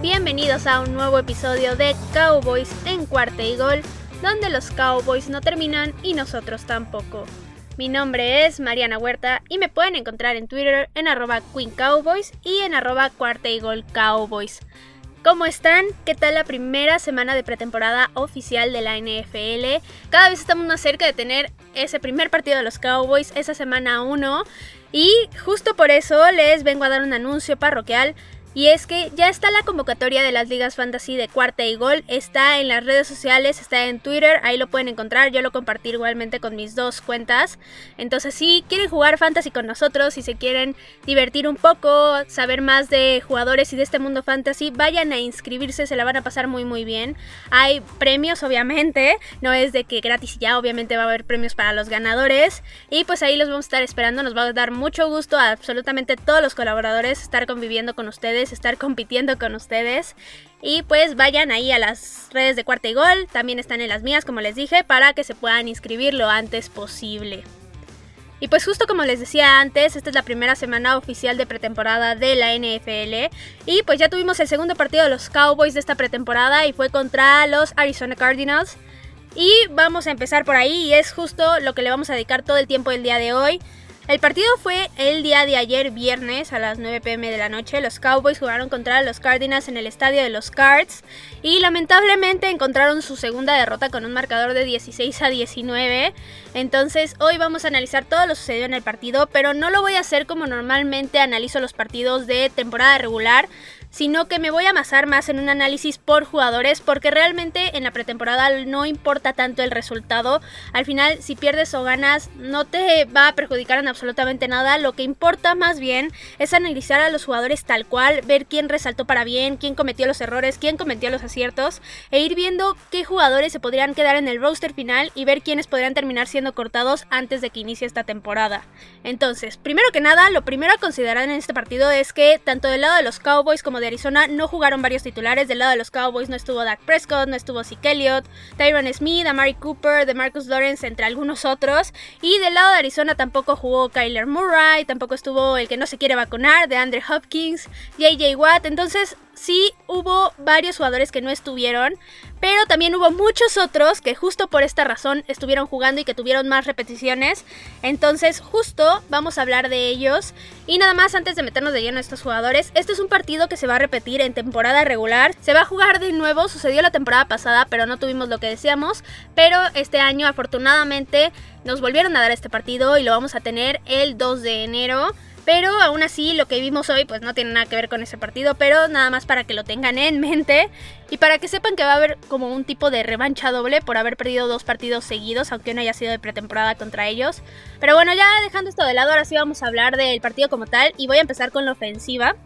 Bienvenidos a un nuevo episodio de Cowboys en cuarta y gol, donde los Cowboys no terminan y nosotros tampoco. Mi nombre es Mariana Huerta y me pueden encontrar en Twitter en arroba Queen Cowboys y en arroba cuarta y gol Cowboys. ¿Cómo están? ¿Qué tal la primera semana de pretemporada oficial de la NFL? Cada vez estamos más cerca de tener ese primer partido de los Cowboys, esa semana 1. Y justo por eso les vengo a dar un anuncio parroquial. Y es que ya está la convocatoria de las ligas fantasy de cuarta y gol. Está en las redes sociales, está en Twitter, ahí lo pueden encontrar. Yo lo compartí igualmente con mis dos cuentas. Entonces, si quieren jugar fantasy con nosotros, si se quieren divertir un poco, saber más de jugadores y de este mundo fantasy, vayan a inscribirse, se la van a pasar muy muy bien. Hay premios, obviamente, no es de que gratis ya, obviamente va a haber premios para los ganadores. Y pues ahí los vamos a estar esperando. Nos va a dar mucho gusto a absolutamente todos los colaboradores estar conviviendo con ustedes estar compitiendo con ustedes. Y pues vayan ahí a las redes de Cuarta y Gol, también están en las mías como les dije, para que se puedan inscribir lo antes posible. Y pues justo como les decía antes, esta es la primera semana oficial de pretemporada de la NFL. Y pues ya tuvimos el segundo partido de los Cowboys de esta pretemporada y fue contra los Arizona Cardinals. Y vamos a empezar por ahí y es justo lo que le vamos a dedicar todo el tiempo del día de hoy. El partido fue el día de ayer, viernes, a las 9 pm de la noche. Los Cowboys jugaron contra los Cardinals en el estadio de los Cards y lamentablemente encontraron su segunda derrota con un marcador de 16 a 19. Entonces, hoy vamos a analizar todo lo sucedido en el partido, pero no lo voy a hacer como normalmente analizo los partidos de temporada regular sino que me voy a amasar más en un análisis por jugadores porque realmente en la pretemporada no importa tanto el resultado. Al final, si pierdes o ganas, no te va a perjudicar en absolutamente nada. Lo que importa más bien es analizar a los jugadores tal cual, ver quién resaltó para bien, quién cometió los errores, quién cometió los aciertos e ir viendo qué jugadores se podrían quedar en el roster final y ver quiénes podrían terminar siendo cortados antes de que inicie esta temporada. Entonces, primero que nada, lo primero a considerar en este partido es que tanto del lado de los Cowboys como de Arizona no jugaron varios titulares. Del lado de los Cowboys no estuvo Dak Prescott, no estuvo Zeke Elliott, Tyron Smith, Amari Cooper, de Marcus Lawrence, entre algunos otros. Y del lado de Arizona tampoco jugó Kyler Murray, tampoco estuvo el que no se quiere vacunar, de Andrew Hopkins, JJ Watt. Entonces, sí hubo varios jugadores que no estuvieron, pero también hubo muchos otros que justo por esta razón estuvieron jugando y que tuvieron más repeticiones. Entonces, justo vamos a hablar de ellos. Y nada más antes de meternos de lleno a estos jugadores, este es un partido que se va a repetir en temporada regular. Se va a jugar de nuevo, sucedió la temporada pasada, pero no tuvimos lo que decíamos. Pero este año, afortunadamente, nos volvieron a dar este partido y lo vamos a tener el 2 de enero. Pero aún así lo que vimos hoy pues no tiene nada que ver con ese partido, pero nada más para que lo tengan en mente y para que sepan que va a haber como un tipo de revancha doble por haber perdido dos partidos seguidos, aunque no haya sido de pretemporada contra ellos. Pero bueno, ya dejando esto de lado, ahora sí vamos a hablar del partido como tal y voy a empezar con la ofensiva.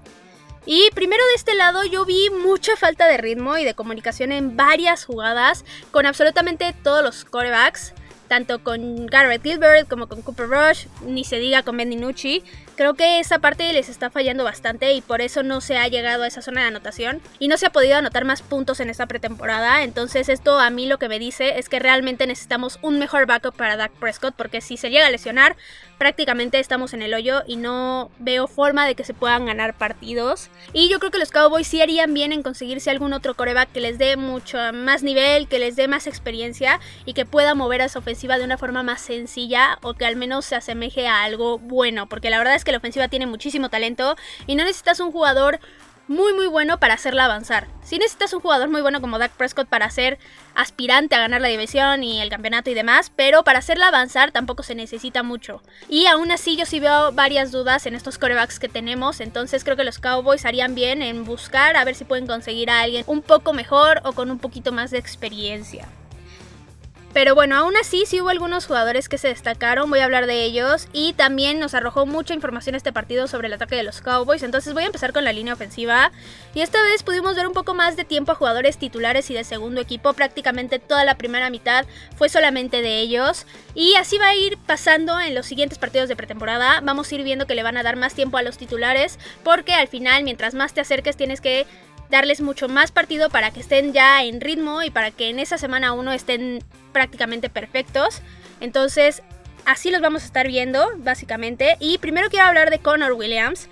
Y primero de este lado yo vi mucha falta de ritmo y de comunicación en varias jugadas con absolutamente todos los corebacks tanto con Garrett Gilbert como con Cooper Rush, ni se diga con Ben DiNucci. Creo que esa parte les está fallando bastante y por eso no se ha llegado a esa zona de anotación y no se ha podido anotar más puntos en esta pretemporada. Entonces esto a mí lo que me dice es que realmente necesitamos un mejor backup para Dak Prescott porque si se llega a lesionar prácticamente estamos en el hoyo y no veo forma de que se puedan ganar partidos. Y yo creo que los Cowboys sí harían bien en conseguirse algún otro coreback que les dé mucho más nivel, que les dé más experiencia y que pueda mover a esa ofensiva de una forma más sencilla o que al menos se asemeje a algo bueno. Porque la verdad es que la ofensiva tiene muchísimo talento y no necesitas un jugador muy muy bueno para hacerla avanzar. Si necesitas un jugador muy bueno como Dak Prescott para ser aspirante a ganar la división y el campeonato y demás, pero para hacerla avanzar tampoco se necesita mucho. Y aún así yo sí veo varias dudas en estos corebacks que tenemos, entonces creo que los Cowboys harían bien en buscar a ver si pueden conseguir a alguien un poco mejor o con un poquito más de experiencia. Pero bueno, aún así sí hubo algunos jugadores que se destacaron, voy a hablar de ellos. Y también nos arrojó mucha información este partido sobre el ataque de los Cowboys, entonces voy a empezar con la línea ofensiva. Y esta vez pudimos ver un poco más de tiempo a jugadores titulares y de segundo equipo, prácticamente toda la primera mitad fue solamente de ellos. Y así va a ir pasando en los siguientes partidos de pretemporada, vamos a ir viendo que le van a dar más tiempo a los titulares porque al final mientras más te acerques tienes que darles mucho más partido para que estén ya en ritmo y para que en esa semana 1 estén prácticamente perfectos. Entonces, así los vamos a estar viendo, básicamente. Y primero quiero hablar de Connor Williams.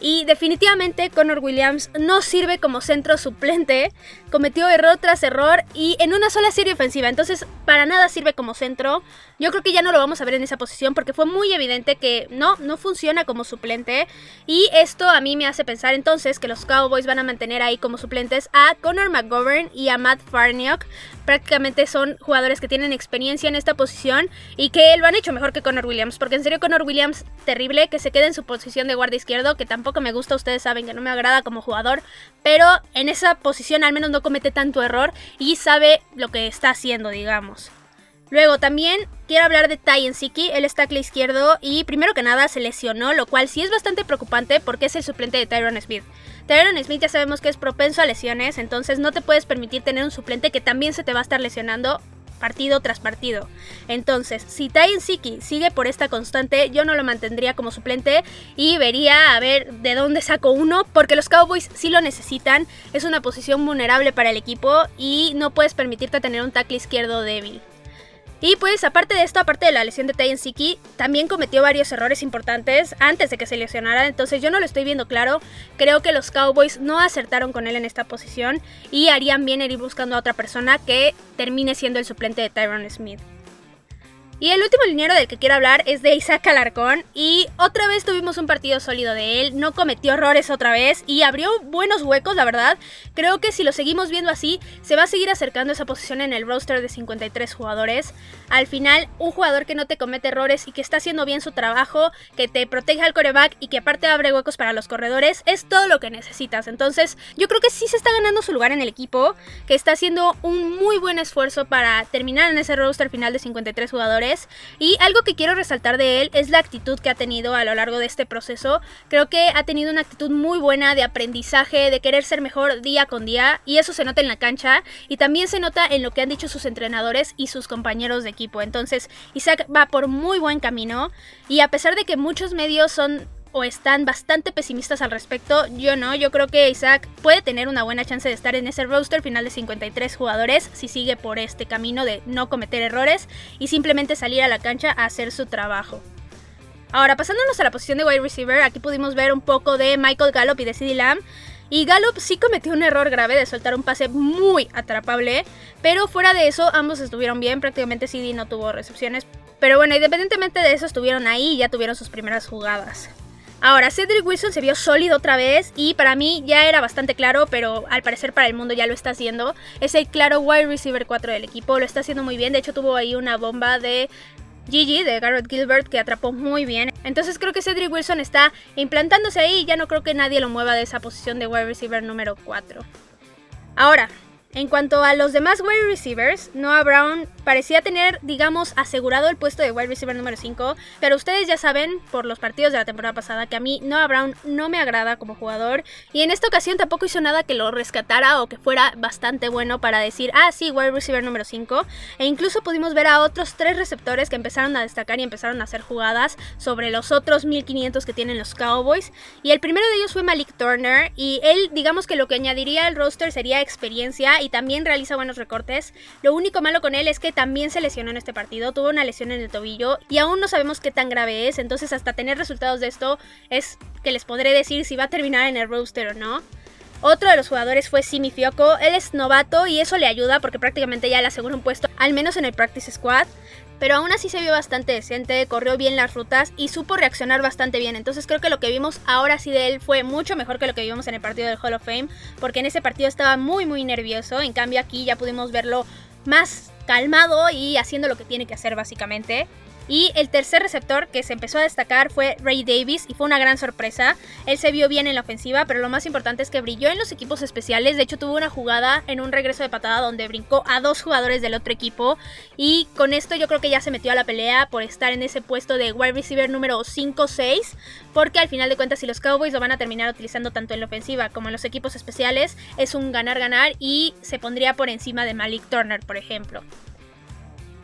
Y definitivamente Connor Williams no sirve como centro suplente. Cometió error tras error y en una sola serie ofensiva. Entonces, para nada sirve como centro. Yo creo que ya no lo vamos a ver en esa posición porque fue muy evidente que no, no funciona como suplente. Y esto a mí me hace pensar entonces que los Cowboys van a mantener ahí como suplentes a Connor McGovern y a Matt Farniok. Prácticamente son jugadores que tienen experiencia en esta posición y que lo han hecho mejor que Connor Williams. Porque en serio, Connor Williams, terrible, que se quede en su posición de guardia izquierdo, que tampoco me gusta, ustedes saben que no me agrada como jugador, pero en esa posición al menos no comete tanto error y sabe lo que está haciendo, digamos. Luego también quiero hablar de Tyen Siki, el tackle izquierdo y primero que nada se lesionó, lo cual sí es bastante preocupante porque es el suplente de Tyron Smith. Tyron Smith ya sabemos que es propenso a lesiones, entonces no te puedes permitir tener un suplente que también se te va a estar lesionando partido tras partido. Entonces, si Tyen Siki sigue por esta constante, yo no lo mantendría como suplente y vería a ver de dónde saco uno, porque los Cowboys sí lo necesitan. Es una posición vulnerable para el equipo y no puedes permitirte tener un tackle izquierdo débil. Y pues aparte de esto, aparte de la lesión de Tayen Siki, también cometió varios errores importantes antes de que se lesionara, entonces yo no lo estoy viendo claro. Creo que los Cowboys no acertaron con él en esta posición y harían bien ir buscando a otra persona que termine siendo el suplente de Tyron Smith. Y el último liniero del que quiero hablar es de Isaac Alarcón. Y otra vez tuvimos un partido sólido de él. No cometió errores otra vez. Y abrió buenos huecos, la verdad. Creo que si lo seguimos viendo así, se va a seguir acercando esa posición en el roster de 53 jugadores. Al final, un jugador que no te comete errores y que está haciendo bien su trabajo, que te proteja al coreback y que aparte abre huecos para los corredores, es todo lo que necesitas. Entonces, yo creo que sí se está ganando su lugar en el equipo. Que está haciendo un muy buen esfuerzo para terminar en ese roster final de 53 jugadores y algo que quiero resaltar de él es la actitud que ha tenido a lo largo de este proceso. Creo que ha tenido una actitud muy buena de aprendizaje, de querer ser mejor día con día y eso se nota en la cancha y también se nota en lo que han dicho sus entrenadores y sus compañeros de equipo. Entonces Isaac va por muy buen camino y a pesar de que muchos medios son o están bastante pesimistas al respecto. Yo no, yo creo que Isaac puede tener una buena chance de estar en ese roster final de 53 jugadores si sigue por este camino de no cometer errores y simplemente salir a la cancha a hacer su trabajo. Ahora, pasándonos a la posición de wide receiver, aquí pudimos ver un poco de Michael Gallup y de CeeDee Lamb. Y Gallup sí cometió un error grave de soltar un pase muy atrapable, pero fuera de eso ambos estuvieron bien, prácticamente CD no tuvo recepciones. Pero bueno, independientemente de eso estuvieron ahí y ya tuvieron sus primeras jugadas. Ahora, Cedric Wilson se vio sólido otra vez y para mí ya era bastante claro, pero al parecer para el mundo ya lo está haciendo. Es el claro wide receiver 4 del equipo, lo está haciendo muy bien. De hecho, tuvo ahí una bomba de Gigi, de Garrett Gilbert, que atrapó muy bien. Entonces creo que Cedric Wilson está implantándose ahí y ya no creo que nadie lo mueva de esa posición de wide receiver número 4. Ahora, en cuanto a los demás wide receivers, Noah Brown parecía tener, digamos, asegurado el puesto de wide receiver número 5, pero ustedes ya saben por los partidos de la temporada pasada que a mí Noah Brown no me agrada como jugador y en esta ocasión tampoco hizo nada que lo rescatara o que fuera bastante bueno para decir, ah, sí, wide receiver número 5, e incluso pudimos ver a otros tres receptores que empezaron a destacar y empezaron a hacer jugadas sobre los otros 1500 que tienen los Cowboys, y el primero de ellos fue Malik Turner, y él, digamos que lo que añadiría al roster sería experiencia y también realiza buenos recortes. Lo único malo con él es que también se lesionó en este partido, tuvo una lesión en el tobillo y aún no sabemos qué tan grave es, entonces hasta tener resultados de esto es que les podré decir si va a terminar en el roster o no. Otro de los jugadores fue Simi Fioco. Él es novato y eso le ayuda porque prácticamente ya le asegura un puesto, al menos en el Practice Squad. Pero aún así se vio bastante decente, corrió bien las rutas y supo reaccionar bastante bien. Entonces creo que lo que vimos ahora sí de él fue mucho mejor que lo que vimos en el partido del Hall of Fame. Porque en ese partido estaba muy muy nervioso. En cambio aquí ya pudimos verlo más calmado y haciendo lo que tiene que hacer básicamente. Y el tercer receptor que se empezó a destacar fue Ray Davis y fue una gran sorpresa. Él se vio bien en la ofensiva, pero lo más importante es que brilló en los equipos especiales. De hecho, tuvo una jugada en un regreso de patada donde brincó a dos jugadores del otro equipo. Y con esto yo creo que ya se metió a la pelea por estar en ese puesto de wide receiver número 5-6. Porque al final de cuentas, si los Cowboys lo van a terminar utilizando tanto en la ofensiva como en los equipos especiales, es un ganar-ganar y se pondría por encima de Malik Turner, por ejemplo.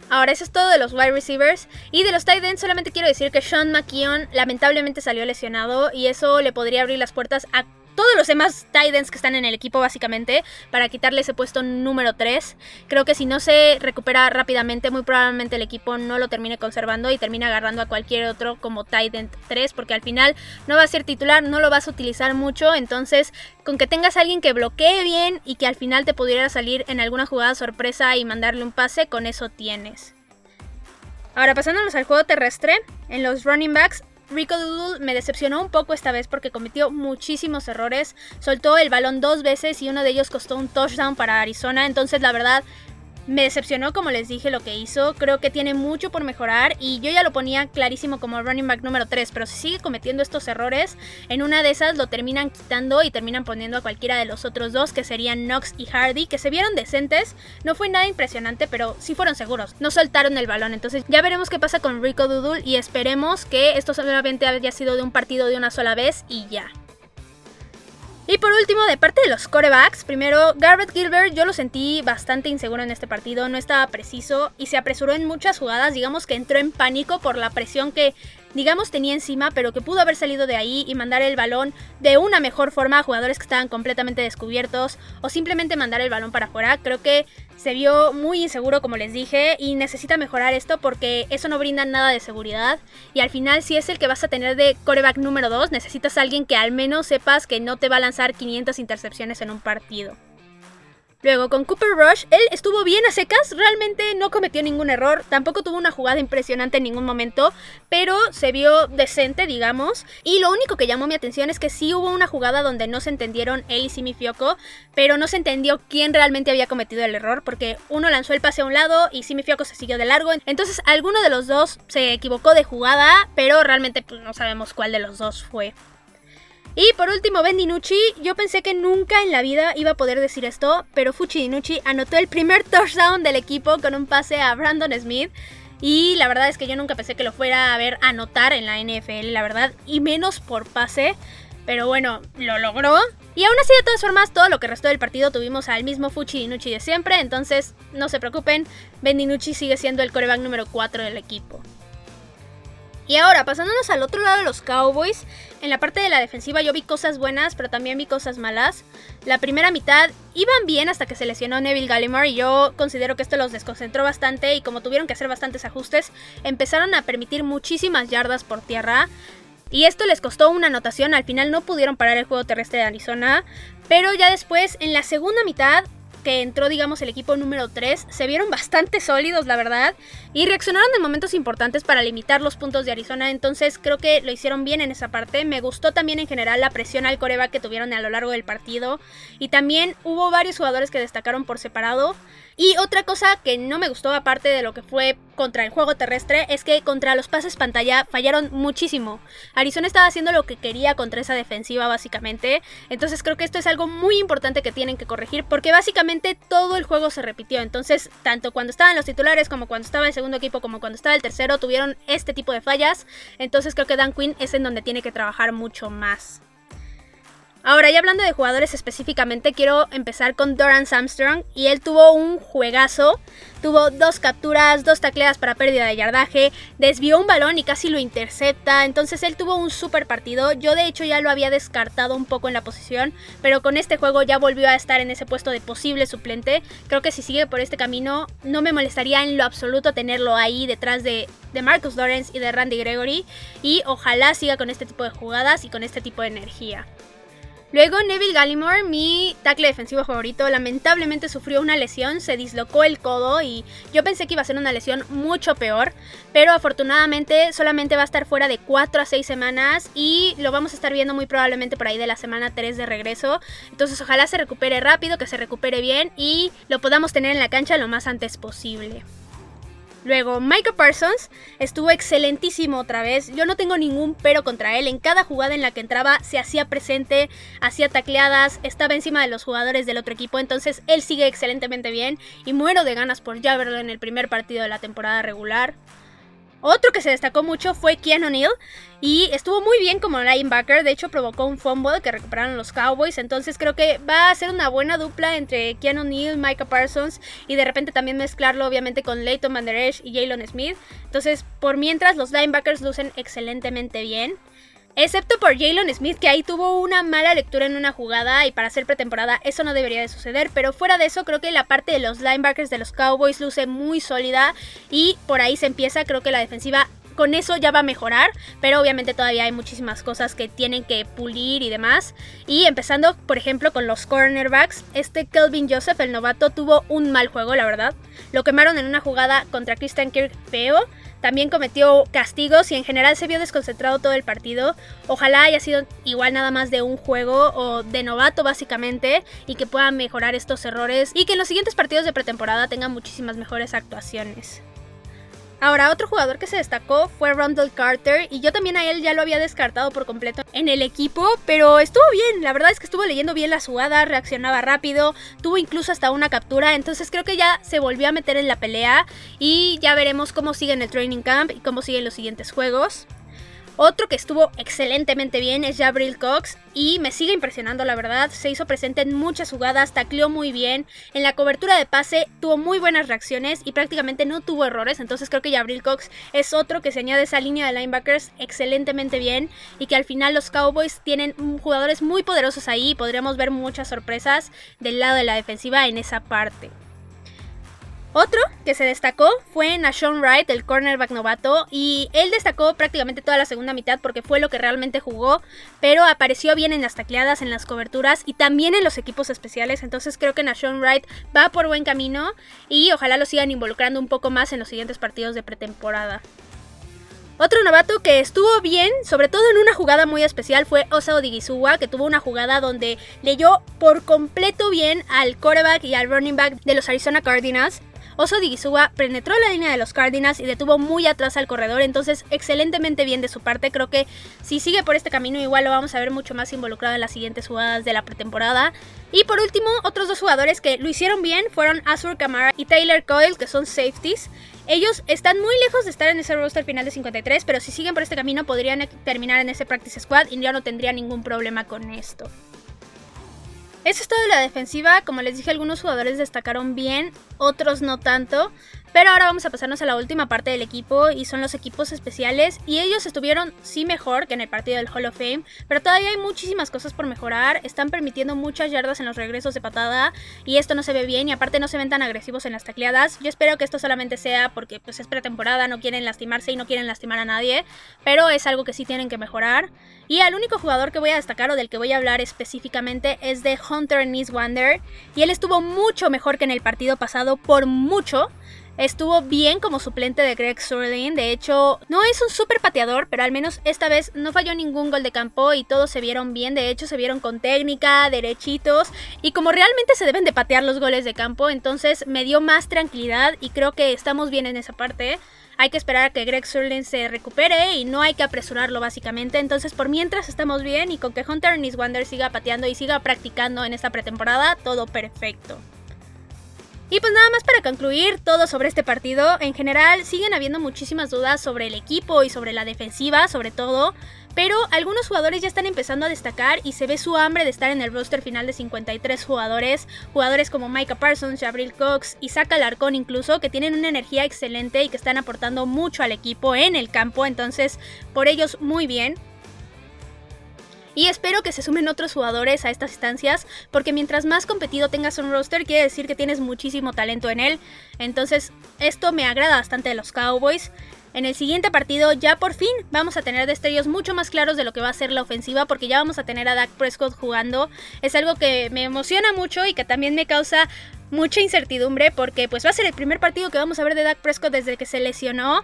Ahora, eso es todo de los wide receivers. Y de los tight ends, solamente quiero decir que Sean McKeon lamentablemente salió lesionado. Y eso le podría abrir las puertas a todos los demás Titans que están en el equipo básicamente para quitarle ese puesto número 3. Creo que si no se recupera rápidamente, muy probablemente el equipo no lo termine conservando y termine agarrando a cualquier otro como Titan 3 porque al final no va a ser titular, no lo vas a utilizar mucho, entonces con que tengas a alguien que bloquee bien y que al final te pudiera salir en alguna jugada sorpresa y mandarle un pase, con eso tienes. Ahora pasándonos al juego terrestre, en los running backs Rico Doodle me decepcionó un poco esta vez porque cometió muchísimos errores. Soltó el balón dos veces y uno de ellos costó un touchdown para Arizona. Entonces, la verdad, me decepcionó, como les dije, lo que hizo. Creo que tiene mucho por mejorar y yo ya lo ponía clarísimo como running back número 3, pero si sigue cometiendo estos errores, en una de esas lo terminan quitando y terminan poniendo a cualquiera de los otros dos, que serían Knox y Hardy, que se vieron decentes. No fue nada impresionante, pero sí fueron seguros. No soltaron el balón, entonces ya veremos qué pasa con Rico Doodle y esperemos que esto solamente haya sido de un partido de una sola vez y ya. Y por último, de parte de los corebacks, primero, Garrett Gilbert yo lo sentí bastante inseguro en este partido, no estaba preciso y se apresuró en muchas jugadas, digamos que entró en pánico por la presión que digamos tenía encima, pero que pudo haber salido de ahí y mandar el balón de una mejor forma a jugadores que estaban completamente descubiertos o simplemente mandar el balón para afuera. Creo que se vio muy inseguro como les dije y necesita mejorar esto porque eso no brinda nada de seguridad y al final si es el que vas a tener de coreback número 2 necesitas a alguien que al menos sepas que no te va a lanzar 500 intercepciones en un partido. Luego con Cooper Rush, él estuvo bien a secas, realmente no cometió ningún error, tampoco tuvo una jugada impresionante en ningún momento, pero se vio decente, digamos. Y lo único que llamó mi atención es que sí hubo una jugada donde no se entendieron él y Simi Fioco, pero no se entendió quién realmente había cometido el error, porque uno lanzó el pase a un lado y Simi Fioco se siguió de largo. Entonces alguno de los dos se equivocó de jugada, pero realmente pues, no sabemos cuál de los dos fue. Y por último, Ben DiNucci. Yo pensé que nunca en la vida iba a poder decir esto, pero Fuchi DiNucci anotó el primer touchdown del equipo con un pase a Brandon Smith. Y la verdad es que yo nunca pensé que lo fuera a ver anotar en la NFL, la verdad, y menos por pase. Pero bueno, lo logró. Y aún así, de todas formas, todo lo que restó del partido tuvimos al mismo Fuchi DiNucci de siempre. Entonces, no se preocupen, Ben DiNucci sigue siendo el coreback número 4 del equipo. Y ahora, pasándonos al otro lado de los Cowboys, en la parte de la defensiva yo vi cosas buenas, pero también vi cosas malas. La primera mitad iban bien hasta que se lesionó Neville Gallimore y yo considero que esto los desconcentró bastante y como tuvieron que hacer bastantes ajustes, empezaron a permitir muchísimas yardas por tierra. Y esto les costó una anotación, al final no pudieron parar el juego terrestre de Arizona, pero ya después, en la segunda mitad, que entró, digamos, el equipo número 3, se vieron bastante sólidos, la verdad, y reaccionaron en momentos importantes para limitar los puntos de Arizona, entonces creo que lo hicieron bien en esa parte. Me gustó también en general la presión al coreba que tuvieron a lo largo del partido, y también hubo varios jugadores que destacaron por separado. Y otra cosa que no me gustó, aparte de lo que fue contra el juego terrestre, es que contra los pases pantalla fallaron muchísimo. Arizona estaba haciendo lo que quería contra esa defensiva, básicamente. Entonces creo que esto es algo muy importante que tienen que corregir, porque básicamente todo el juego se repitió. Entonces, tanto cuando estaban los titulares, como cuando estaba el segundo equipo, como cuando estaba el tercero, tuvieron este tipo de fallas. Entonces creo que Dan Quinn es en donde tiene que trabajar mucho más. Ahora, ya hablando de jugadores específicamente, quiero empezar con Doran Armstrong. Y él tuvo un juegazo. Tuvo dos capturas, dos tacleadas para pérdida de yardaje. Desvió un balón y casi lo intercepta. Entonces él tuvo un super partido. Yo de hecho ya lo había descartado un poco en la posición. Pero con este juego ya volvió a estar en ese puesto de posible suplente. Creo que si sigue por este camino, no me molestaría en lo absoluto tenerlo ahí detrás de, de Marcus Lawrence y de Randy Gregory. Y ojalá siga con este tipo de jugadas y con este tipo de energía. Luego Neville Gallimore, mi tackle defensivo favorito, lamentablemente sufrió una lesión, se dislocó el codo y yo pensé que iba a ser una lesión mucho peor, pero afortunadamente solamente va a estar fuera de 4 a 6 semanas y lo vamos a estar viendo muy probablemente por ahí de la semana 3 de regreso. Entonces ojalá se recupere rápido, que se recupere bien y lo podamos tener en la cancha lo más antes posible. Luego, Michael Parsons estuvo excelentísimo otra vez. Yo no tengo ningún pero contra él. En cada jugada en la que entraba se hacía presente, hacía tacleadas, estaba encima de los jugadores del otro equipo. Entonces él sigue excelentemente bien y muero de ganas por ya verlo en el primer partido de la temporada regular. Otro que se destacó mucho fue Keanu Neal y estuvo muy bien como linebacker, de hecho provocó un fumble que recuperaron los Cowboys, entonces creo que va a ser una buena dupla entre Keanu Neal, Micah Parsons y de repente también mezclarlo obviamente con Leighton Van Der Esch y Jalen Smith. Entonces, por mientras los linebackers lucen excelentemente bien. Excepto por Jalen Smith, que ahí tuvo una mala lectura en una jugada y para ser pretemporada eso no debería de suceder. Pero fuera de eso, creo que la parte de los linebackers de los Cowboys luce muy sólida y por ahí se empieza. Creo que la defensiva con eso ya va a mejorar, pero obviamente todavía hay muchísimas cosas que tienen que pulir y demás. Y empezando, por ejemplo, con los cornerbacks, este Kelvin Joseph, el novato, tuvo un mal juego, la verdad. Lo quemaron en una jugada contra Christian Kirk feo. También cometió castigos y en general se vio desconcentrado todo el partido. Ojalá haya sido igual nada más de un juego o de novato básicamente y que puedan mejorar estos errores y que en los siguientes partidos de pretemporada tengan muchísimas mejores actuaciones. Ahora, otro jugador que se destacó fue Rondell Carter y yo también a él ya lo había descartado por completo en el equipo, pero estuvo bien, la verdad es que estuvo leyendo bien la jugada, reaccionaba rápido, tuvo incluso hasta una captura, entonces creo que ya se volvió a meter en la pelea y ya veremos cómo sigue en el training camp y cómo siguen los siguientes juegos. Otro que estuvo excelentemente bien es Jabril Cox y me sigue impresionando la verdad, se hizo presente en muchas jugadas, tacleó muy bien, en la cobertura de pase tuvo muy buenas reacciones y prácticamente no tuvo errores, entonces creo que Jabril Cox es otro que se añade a esa línea de linebackers excelentemente bien y que al final los Cowboys tienen jugadores muy poderosos ahí podríamos ver muchas sorpresas del lado de la defensiva en esa parte. Otro que se destacó fue Nashon Wright, el cornerback novato, y él destacó prácticamente toda la segunda mitad porque fue lo que realmente jugó, pero apareció bien en las tacleadas, en las coberturas y también en los equipos especiales, entonces creo que Nashon Wright va por buen camino y ojalá lo sigan involucrando un poco más en los siguientes partidos de pretemporada. Otro novato que estuvo bien, sobre todo en una jugada muy especial, fue Osa Odigizua, que tuvo una jugada donde leyó por completo bien al quarterback y al running back de los Arizona Cardinals. Oso Digisuwa penetró la línea de los Cardinals y detuvo muy atrás al corredor, entonces excelentemente bien de su parte. Creo que si sigue por este camino igual lo vamos a ver mucho más involucrado en las siguientes jugadas de la pretemporada. Y por último, otros dos jugadores que lo hicieron bien fueron Azur Kamara y Taylor Coyle, que son safeties. Ellos están muy lejos de estar en ese roster final de 53, pero si siguen por este camino podrían terminar en ese practice squad y ya no tendría ningún problema con esto. Eso es todo de la defensiva. Como les dije, algunos jugadores destacaron bien, otros no tanto. Pero ahora vamos a pasarnos a la última parte del equipo y son los equipos especiales. Y ellos estuvieron sí mejor que en el partido del Hall of Fame, pero todavía hay muchísimas cosas por mejorar. Están permitiendo muchas yardas en los regresos de patada y esto no se ve bien y aparte no se ven tan agresivos en las tacleadas. Yo espero que esto solamente sea porque pues es pretemporada, no quieren lastimarse y no quieren lastimar a nadie, pero es algo que sí tienen que mejorar. Y el único jugador que voy a destacar o del que voy a hablar específicamente es de Hunter Miss Wander y él estuvo mucho mejor que en el partido pasado por mucho. Estuvo bien como suplente de Greg Sterling. De hecho, no es un super pateador, pero al menos esta vez no falló ningún gol de campo y todos se vieron bien. De hecho, se vieron con técnica, derechitos y como realmente se deben de patear los goles de campo. Entonces me dio más tranquilidad y creo que estamos bien en esa parte. Hay que esperar a que Greg Sterling se recupere y no hay que apresurarlo básicamente. Entonces, por mientras estamos bien y con que Hunter Niswander siga pateando y siga practicando en esta pretemporada, todo perfecto. Y pues nada más para concluir todo sobre este partido, en general siguen habiendo muchísimas dudas sobre el equipo y sobre la defensiva, sobre todo, pero algunos jugadores ya están empezando a destacar y se ve su hambre de estar en el roster final de 53 jugadores, jugadores como Micah Parsons, Jabril Cox y Saka Larcón incluso, que tienen una energía excelente y que están aportando mucho al equipo en el campo, entonces por ellos muy bien. Y espero que se sumen otros jugadores a estas instancias, porque mientras más competido tengas un roster, quiere decir que tienes muchísimo talento en él. Entonces, esto me agrada bastante de los Cowboys. En el siguiente partido ya por fin vamos a tener destellos mucho más claros de lo que va a ser la ofensiva porque ya vamos a tener a Dak Prescott jugando. Es algo que me emociona mucho y que también me causa mucha incertidumbre porque pues va a ser el primer partido que vamos a ver de Dak Prescott desde que se lesionó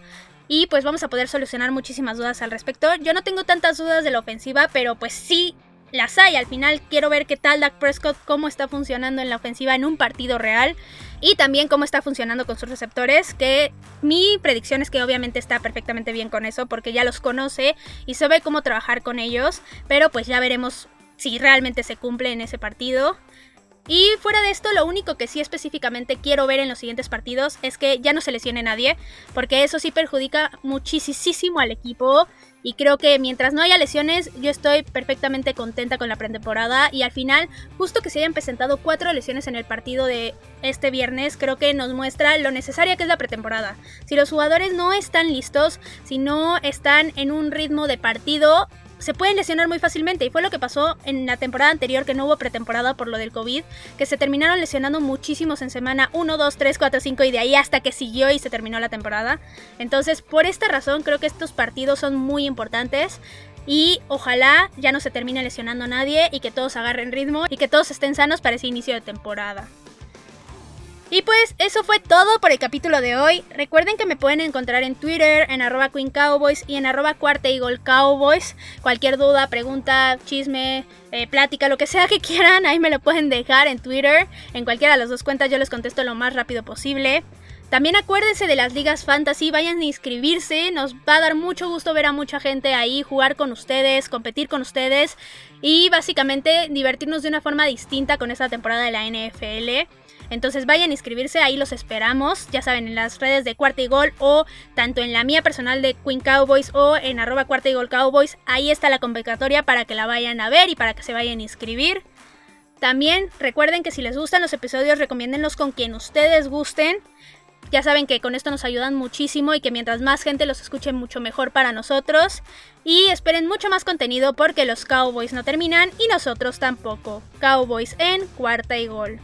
y pues vamos a poder solucionar muchísimas dudas al respecto. Yo no tengo tantas dudas de la ofensiva, pero pues sí las hay. Al final quiero ver qué tal Dak Prescott, cómo está funcionando en la ofensiva en un partido real y también cómo está funcionando con sus receptores, que mi predicción es que obviamente está perfectamente bien con eso porque ya los conoce y sabe cómo trabajar con ellos, pero pues ya veremos si realmente se cumple en ese partido. Y fuera de esto, lo único que sí específicamente quiero ver en los siguientes partidos es que ya no se lesione nadie, porque eso sí perjudica muchísimo al equipo. Y creo que mientras no haya lesiones, yo estoy perfectamente contenta con la pretemporada. Y al final, justo que se hayan presentado cuatro lesiones en el partido de este viernes, creo que nos muestra lo necesaria que es la pretemporada. Si los jugadores no están listos, si no están en un ritmo de partido, se pueden lesionar muy fácilmente y fue lo que pasó en la temporada anterior que no hubo pretemporada por lo del COVID, que se terminaron lesionando muchísimos en semana 1, 2, 3, 4, 5 y de ahí hasta que siguió y se terminó la temporada. Entonces, por esta razón creo que estos partidos son muy importantes. Y ojalá ya no se termine lesionando nadie y que todos agarren ritmo y que todos estén sanos para ese inicio de temporada. Y pues eso fue todo por el capítulo de hoy. Recuerden que me pueden encontrar en Twitter, en arroba Queen Cowboys y en arroba Cuarta Eagle Cowboys. Cualquier duda, pregunta, chisme, eh, plática, lo que sea que quieran, ahí me lo pueden dejar en Twitter. En cualquiera de las dos cuentas yo les contesto lo más rápido posible. También acuérdense de las ligas fantasy, vayan a inscribirse, nos va a dar mucho gusto ver a mucha gente ahí, jugar con ustedes, competir con ustedes y básicamente divertirnos de una forma distinta con esta temporada de la NFL. Entonces vayan a inscribirse, ahí los esperamos, ya saben, en las redes de Cuarta y Gol o tanto en la mía personal de Queen Cowboys o en arroba Cuarta y Gol Cowboys, ahí está la convocatoria para que la vayan a ver y para que se vayan a inscribir. También recuerden que si les gustan los episodios, recomiéndenlos con quien ustedes gusten. Ya saben que con esto nos ayudan muchísimo y que mientras más gente los escuche mucho mejor para nosotros. Y esperen mucho más contenido porque los Cowboys no terminan y nosotros tampoco. Cowboys en cuarta y gol.